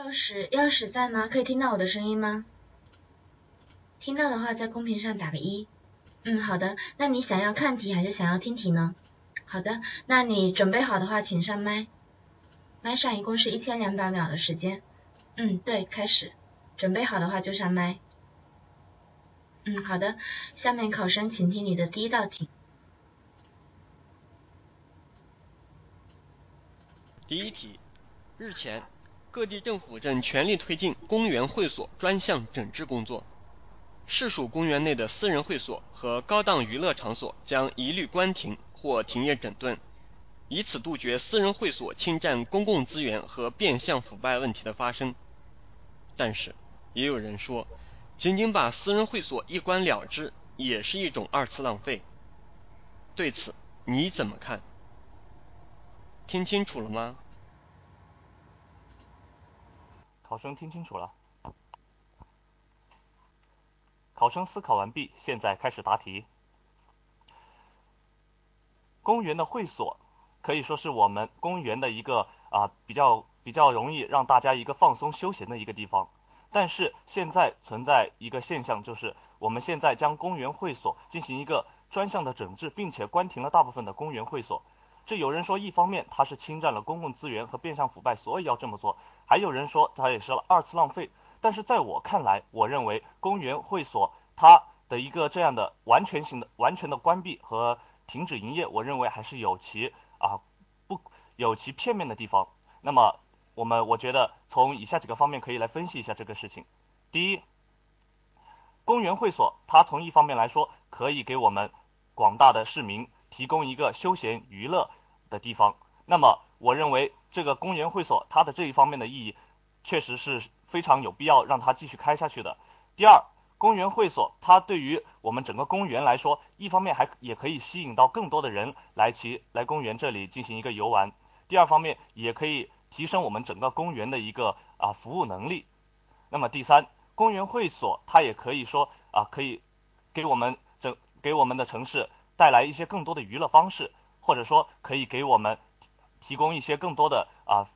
钥匙，钥匙在吗？可以听到我的声音吗？听到的话，在公屏上打个一。嗯，好的。那你想要看题还是想要听题呢？好的，那你准备好的话，请上麦。麦上一共是一千两百秒的时间。嗯，对，开始。准备好的话就上麦。嗯，好的。下面考生请听你的第一道题。第一题，日前，各地政府正全力推进公园会所专项整治工作。市属公园内的私人会所和高档娱乐场所将一律关停或停业整顿，以此杜绝私人会所侵占公共资源和变相腐败问题的发生。但是，也有人说，仅仅把私人会所一关了之，也是一种二次浪费。对此你怎么看？听清楚了吗？考生听清楚了。考生思考完毕，现在开始答题。公园的会所可以说是我们公园的一个啊比较比较容易让大家一个放松休闲的一个地方。但是现在存在一个现象，就是我们现在将公园会所进行一个专项的整治，并且关停了大部分的公园会所。这有人说，一方面它是侵占了公共资源和变相腐败，所以要这么做；还有人说它也是二次浪费。但是在我看来，我认为公园会所它的一个这样的完全性的、完全的关闭和停止营业，我认为还是有其啊不有其片面的地方。那么我们我觉得从以下几个方面可以来分析一下这个事情。第一，公园会所它从一方面来说可以给我们广大的市民提供一个休闲娱乐的地方。那么我认为这个公园会所它的这一方面的意义确实是。非常有必要让它继续开下去的。第二，公园会所它对于我们整个公园来说，一方面还也可以吸引到更多的人来其来公园这里进行一个游玩。第二方面也可以提升我们整个公园的一个啊服务能力。那么第三，公园会所它也可以说啊可以给我们整给我们的城市带来一些更多的娱乐方式，或者说可以给我们提供一些更多的啊。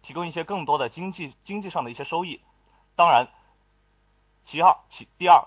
提供一些更多的经济经济上的一些收益，当然，其二其第二，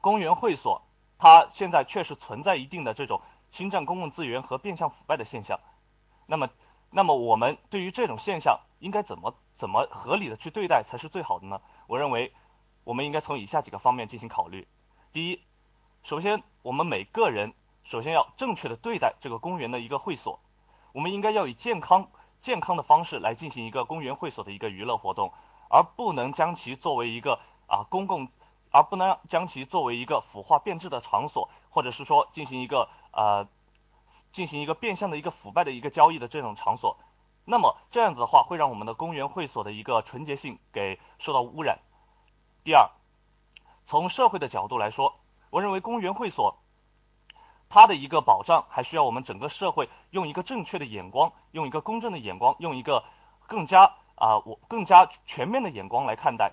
公园会所它现在确实存在一定的这种侵占公共资源和变相腐败的现象。那么，那么我们对于这种现象应该怎么怎么合理的去对待才是最好的呢？我认为，我们应该从以下几个方面进行考虑。第一，首先我们每个人首先要正确的对待这个公园的一个会所，我们应该要以健康。健康的方式来进行一个公园会所的一个娱乐活动，而不能将其作为一个啊公共，而不能将其作为一个腐化变质的场所，或者是说进行一个呃进行一个变相的一个腐败的一个交易的这种场所。那么这样子的话，会让我们的公园会所的一个纯洁性给受到污染。第二，从社会的角度来说，我认为公园会所。它的一个保障，还需要我们整个社会用一个正确的眼光，用一个公正的眼光，用一个更加啊我更加全面的眼光来看待。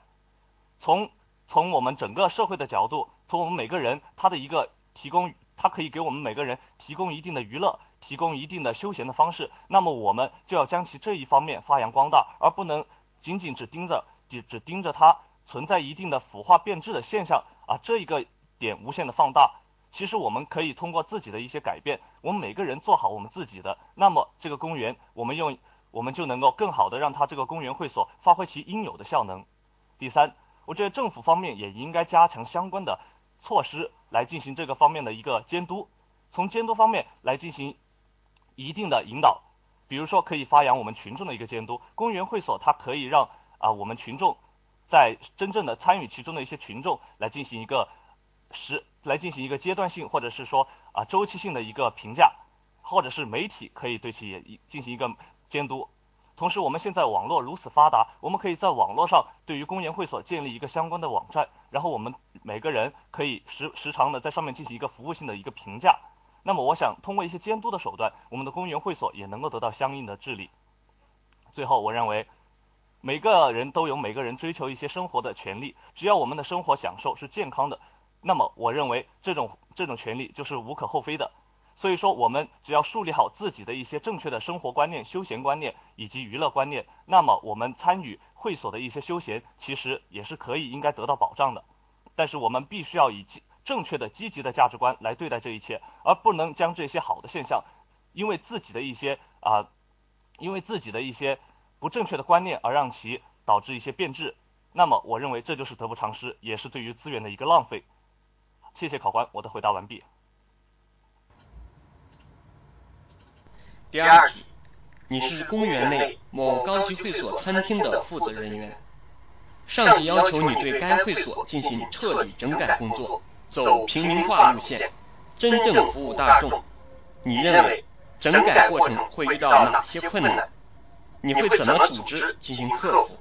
从从我们整个社会的角度，从我们每个人他的一个提供，它可以给我们每个人提供一定的娱乐，提供一定的休闲的方式。那么我们就要将其这一方面发扬光大，而不能仅仅只盯着只只盯着它存在一定的腐化变质的现象啊这一个点无限的放大。其实我们可以通过自己的一些改变，我们每个人做好我们自己的，那么这个公园我们用我们就能够更好的让它这个公园会所发挥其应有的效能。第三，我觉得政府方面也应该加强相关的措施来进行这个方面的一个监督，从监督方面来进行一定的引导，比如说可以发扬我们群众的一个监督，公园会所它可以让啊我们群众在真正的参与其中的一些群众来进行一个。实来进行一个阶段性或者是说啊周期性的一个评价，或者是媒体可以对其也进行一个监督。同时，我们现在网络如此发达，我们可以在网络上对于公园会所建立一个相关的网站，然后我们每个人可以时时常的在上面进行一个服务性的一个评价。那么，我想通过一些监督的手段，我们的公园会所也能够得到相应的治理。最后，我认为每个人都有每个人追求一些生活的权利，只要我们的生活享受是健康的。那么，我认为这种这种权利就是无可厚非的。所以说，我们只要树立好自己的一些正确的生活观念、休闲观念以及娱乐观念，那么我们参与会所的一些休闲，其实也是可以应该得到保障的。但是我们必须要以正确的、积极的价值观来对待这一切，而不能将这些好的现象，因为自己的一些啊，因为自己的一些不正确的观念而让其导致一些变质。那么，我认为这就是得不偿失，也是对于资源的一个浪费。谢谢考官，我的回答完毕。第二题，你是公园内某高级会所餐厅的负责人员，上级要求你对该会所进行彻底整改工作，走平民化路线，真正服务大众。你认为整改过程会遇到哪些困难？你会怎么组织进行克服？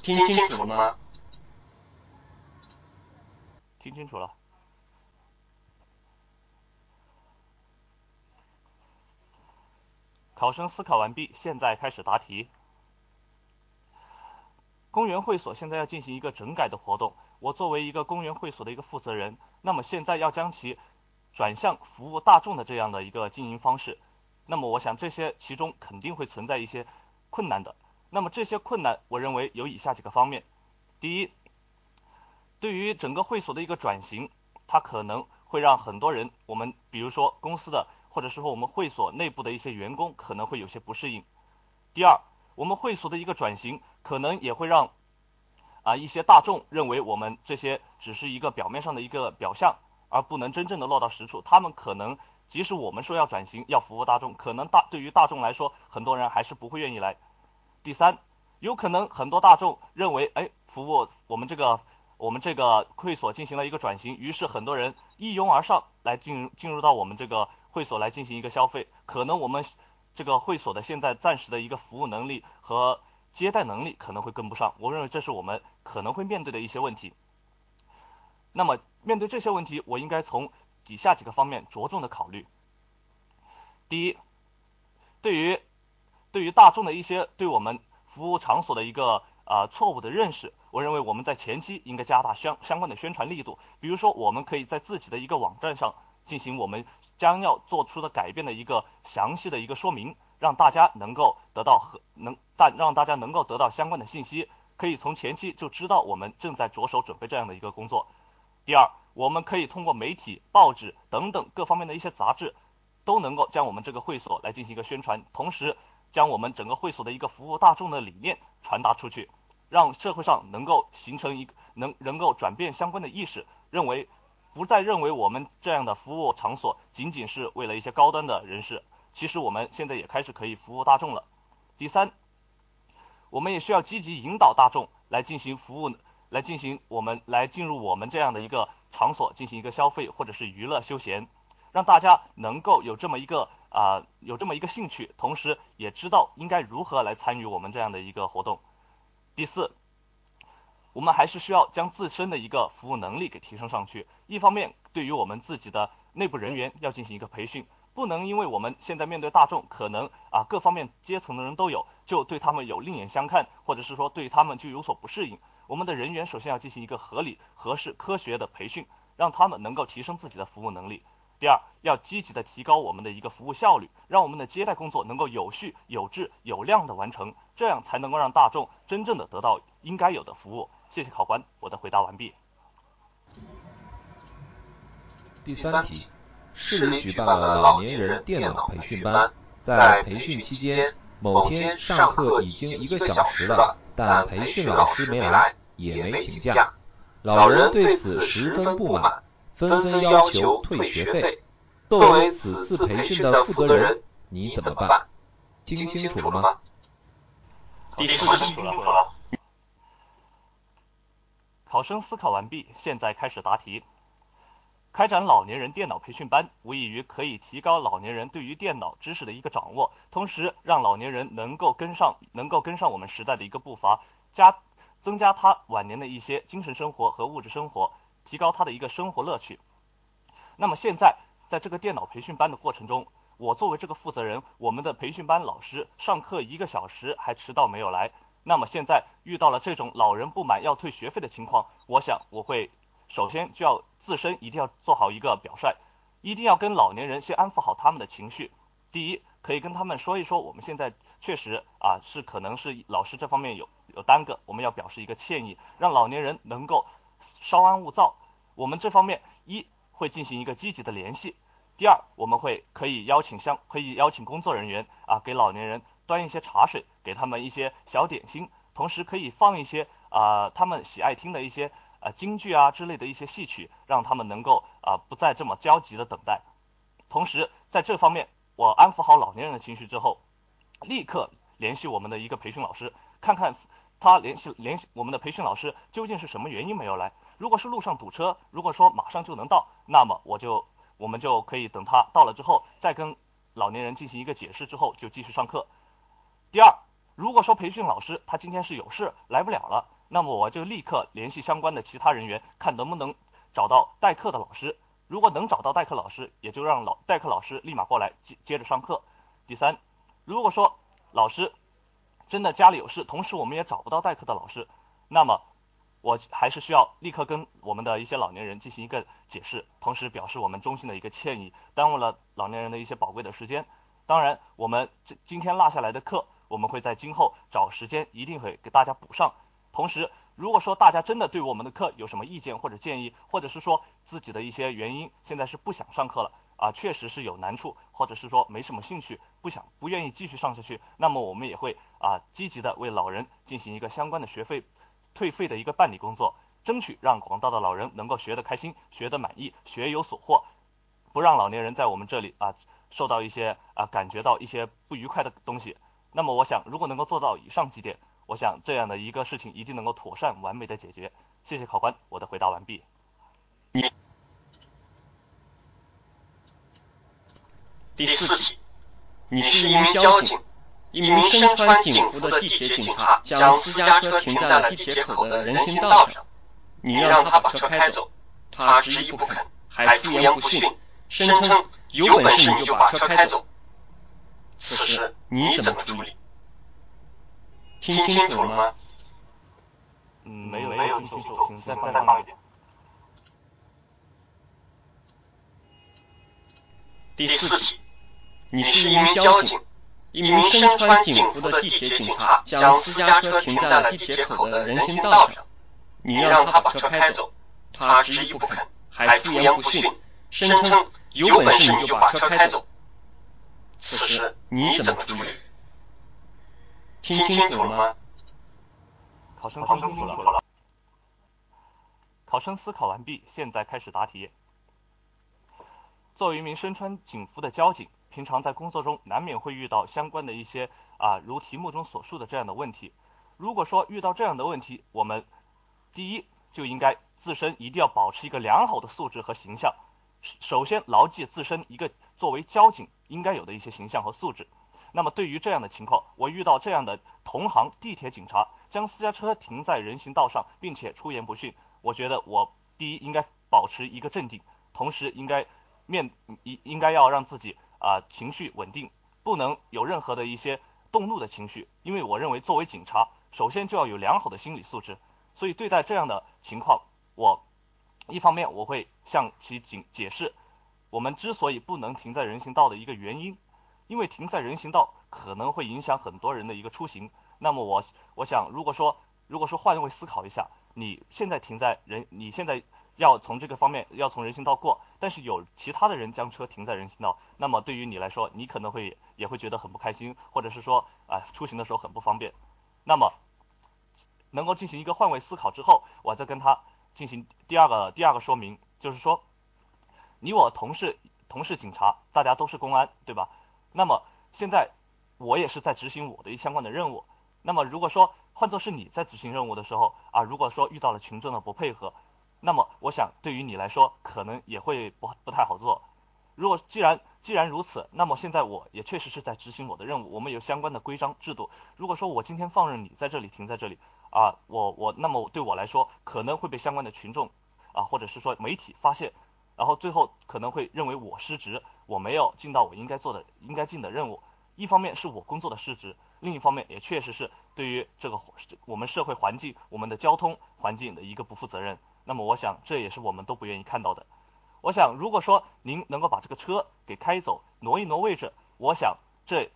听清楚了吗？听清楚了。考生思考完毕，现在开始答题。公园会所现在要进行一个整改的活动，我作为一个公园会所的一个负责人，那么现在要将其转向服务大众的这样的一个经营方式，那么我想这些其中肯定会存在一些困难的。那么这些困难，我认为有以下几个方面：第一，对于整个会所的一个转型，它可能会让很多人，我们比如说公司的。或者说我们会所内部的一些员工可能会有些不适应。第二，我们会所的一个转型，可能也会让啊一些大众认为我们这些只是一个表面上的一个表象，而不能真正的落到实处。他们可能即使我们说要转型，要服务大众，可能大对于大众来说，很多人还是不会愿意来。第三，有可能很多大众认为，哎，服务我们这个我们这个会所进行了一个转型，于是很多人一拥而上来进进入到我们这个。会所来进行一个消费，可能我们这个会所的现在暂时的一个服务能力和接待能力可能会跟不上，我认为这是我们可能会面对的一些问题。那么面对这些问题，我应该从底下几个方面着重的考虑。第一，对于对于大众的一些对我们服务场所的一个啊错误的认识，我认为我们在前期应该加大相相关的宣传力度，比如说我们可以在自己的一个网站上进行我们。将要做出的改变的一个详细的一个说明，让大家能够得到和能但让大家能够得到相关的信息，可以从前期就知道我们正在着手准备这样的一个工作。第二，我们可以通过媒体、报纸等等各方面的一些杂志，都能够将我们这个会所来进行一个宣传，同时将我们整个会所的一个服务大众的理念传达出去，让社会上能够形成一个能能够转变相关的意识，认为。不再认为我们这样的服务场所仅仅是为了一些高端的人士，其实我们现在也开始可以服务大众了。第三，我们也需要积极引导大众来进行服务，来进行我们来进入我们这样的一个场所进行一个消费或者是娱乐休闲，让大家能够有这么一个啊有这么一个兴趣，同时也知道应该如何来参与我们这样的一个活动。第四。我们还是需要将自身的一个服务能力给提升上去。一方面，对于我们自己的内部人员要进行一个培训，不能因为我们现在面对大众，可能啊各方面阶层的人都有，就对他们有另眼相看，或者是说对他们就有所不适应。我们的人员首先要进行一个合理、合适、科学的培训，让他们能够提升自己的服务能力。第二，要积极的提高我们的一个服务效率，让我们的接待工作能够有序、有质、有量的完成，这样才能够让大众真正的得到应该有的服务。谢谢考官，我的回答完毕。第三题，市里举办了老年人电脑培训班，在培训期间，某天上课已经一个小时了，但培训老师没来，也没请假，老人对此十分不满，纷纷要求退学费。作为此次培训的负责人，你怎么办？听清楚了吗？第四题。考生思考完毕，现在开始答题。开展老年人电脑培训班，无异于可以提高老年人对于电脑知识的一个掌握，同时让老年人能够跟上，能够跟上我们时代的一个步伐，加增加他晚年的一些精神生活和物质生活，提高他的一个生活乐趣。那么现在在这个电脑培训班的过程中，我作为这个负责人，我们的培训班老师上课一个小时还迟到没有来。那么现在遇到了这种老人不满要退学费的情况，我想我会首先就要自身一定要做好一个表率，一定要跟老年人先安抚好他们的情绪。第一，可以跟他们说一说，我们现在确实啊是可能是老师这方面有有耽搁，我们要表示一个歉意，让老年人能够稍安勿躁。我们这方面一会进行一个积极的联系，第二我们会可以邀请相可以邀请工作人员啊给老年人端一些茶水，给他们一些小点心，同时可以放一些啊他们喜爱听的一些啊京剧啊之类的一些戏曲，让他们能够啊不再这么焦急的等待。同时在这方面我安抚好老年人的情绪之后，立刻联系我们的一个培训老师，看看他联系联系我们的培训老师究竟是什么原因没有来。如果是路上堵车，如果说马上就能到，那么我就我们就可以等他到了之后，再跟老年人进行一个解释之后，就继续上课。第二，如果说培训老师他今天是有事来不了了，那么我就立刻联系相关的其他人员，看能不能找到代课的老师。如果能找到代课老师，也就让老代课老师立马过来接接着上课。第三，如果说老师真的家里有事，同时我们也找不到代课的老师，那么我还是需要立刻跟我们的一些老年人进行一个解释，同时表示我们衷心的一个歉意，耽误了老年人的一些宝贵的时间。当然，我们这今天落下来的课，我们会在今后找时间一定会给大家补上。同时，如果说大家真的对我们的课有什么意见或者建议，或者是说自己的一些原因，现在是不想上课了啊，确实是有难处，或者是说没什么兴趣，不想不愿意继续上下去，那么我们也会啊积极的为老人进行一个相关的学费退费的一个办理工作，争取让广大的老人能够学得开心，学得满意，学有所获，不让老年人在我们这里啊受到一些啊感觉到一些不愉快的东西。那么我想，如果能够做到以上几点，我想这样的一个事情一定能够妥善完美的解决。谢谢考官，我的回答完毕。第四题，你是一名交警，一名身穿警服的地铁警察将私家车停在了地铁口的人行道上，你让他把车开走，他执意不肯，还出言不逊，声称有本事你就把车开走。此时你怎么处理？听清楚了吗？嗯，没有没有听清楚，请再再放一遍。第四题，你是一名交警，一名身穿警服的地铁警察将私家车停在了地铁口的人行道上，你让他把车开走，他执意不肯，还出言不逊，声称有本事你就把车开走。此时你怎么处理？听清楚了吗？考生听清楚了。考生思考完毕，现在开始答题。作为一名身穿警服的交警，平常在工作中难免会遇到相关的一些啊，如题目中所述的这样的问题。如果说遇到这样的问题，我们第一就应该自身一定要保持一个良好的素质和形象。首先牢记自身一个作为交警应该有的一些形象和素质。那么对于这样的情况，我遇到这样的同行地铁警察将私家车停在人行道上，并且出言不逊，我觉得我第一应该保持一个镇定，同时应该。面应应该要让自己啊情绪稳定，不能有任何的一些动怒的情绪，因为我认为作为警察，首先就要有良好的心理素质。所以对待这样的情况，我一方面我会向其警解释，我们之所以不能停在人行道的一个原因，因为停在人行道可能会影响很多人的一个出行。那么我我想如果说如果说换位思考一下，你现在停在人你现在。要从这个方面要从人行道过，但是有其他的人将车停在人行道，那么对于你来说，你可能会也会觉得很不开心，或者是说啊出行的时候很不方便。那么能够进行一个换位思考之后，我再跟他进行第二个第二个说明，就是说你我同是同是警察，大家都是公安，对吧？那么现在我也是在执行我的一相关的任务。那么如果说换作是你在执行任务的时候啊，如果说遇到了群众的不配合，那么，我想对于你来说，可能也会不不太好做。如果既然既然如此，那么现在我也确实是在执行我的任务，我们有相关的规章制度。如果说我今天放任你在这里停在这里啊，我我那么对我来说，可能会被相关的群众啊，或者是说媒体发现，然后最后可能会认为我失职，我没有尽到我应该做的应该尽的任务。一方面是我工作的失职，另一方面也确实是对于这个我们社会环境、我们的交通环境的一个不负责任。那么我想这也是我们都不愿意看到的。我想如果说您能够把这个车给开走，挪一挪位置，我想这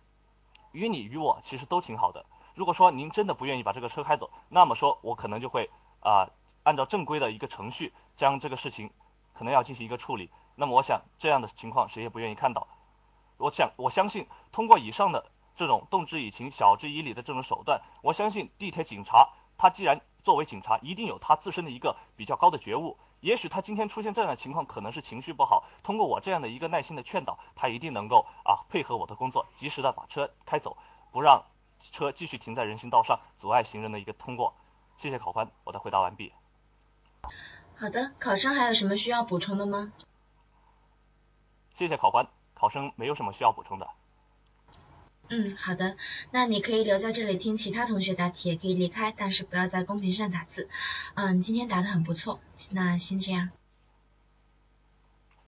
与你与我其实都挺好的。如果说您真的不愿意把这个车开走，那么说我可能就会啊按照正规的一个程序将这个事情可能要进行一个处理。那么我想这样的情况谁也不愿意看到。我想我相信通过以上的这种动之以情、晓之以理的这种手段，我相信地铁警察他既然作为警察，一定有他自身的一个比较高的觉悟。也许他今天出现这样的情况，可能是情绪不好。通过我这样的一个耐心的劝导，他一定能够啊配合我的工作，及时的把车开走，不让车继续停在人行道上，阻碍行人的一个通过。谢谢考官，我的回答完毕。好的，考生还有什么需要补充的吗？谢谢考官，考生没有什么需要补充的。嗯，好的，那你可以留在这里听其他同学答题，也可以离开，但是不要在公屏上打字。嗯，今天答的很不错，那先这样。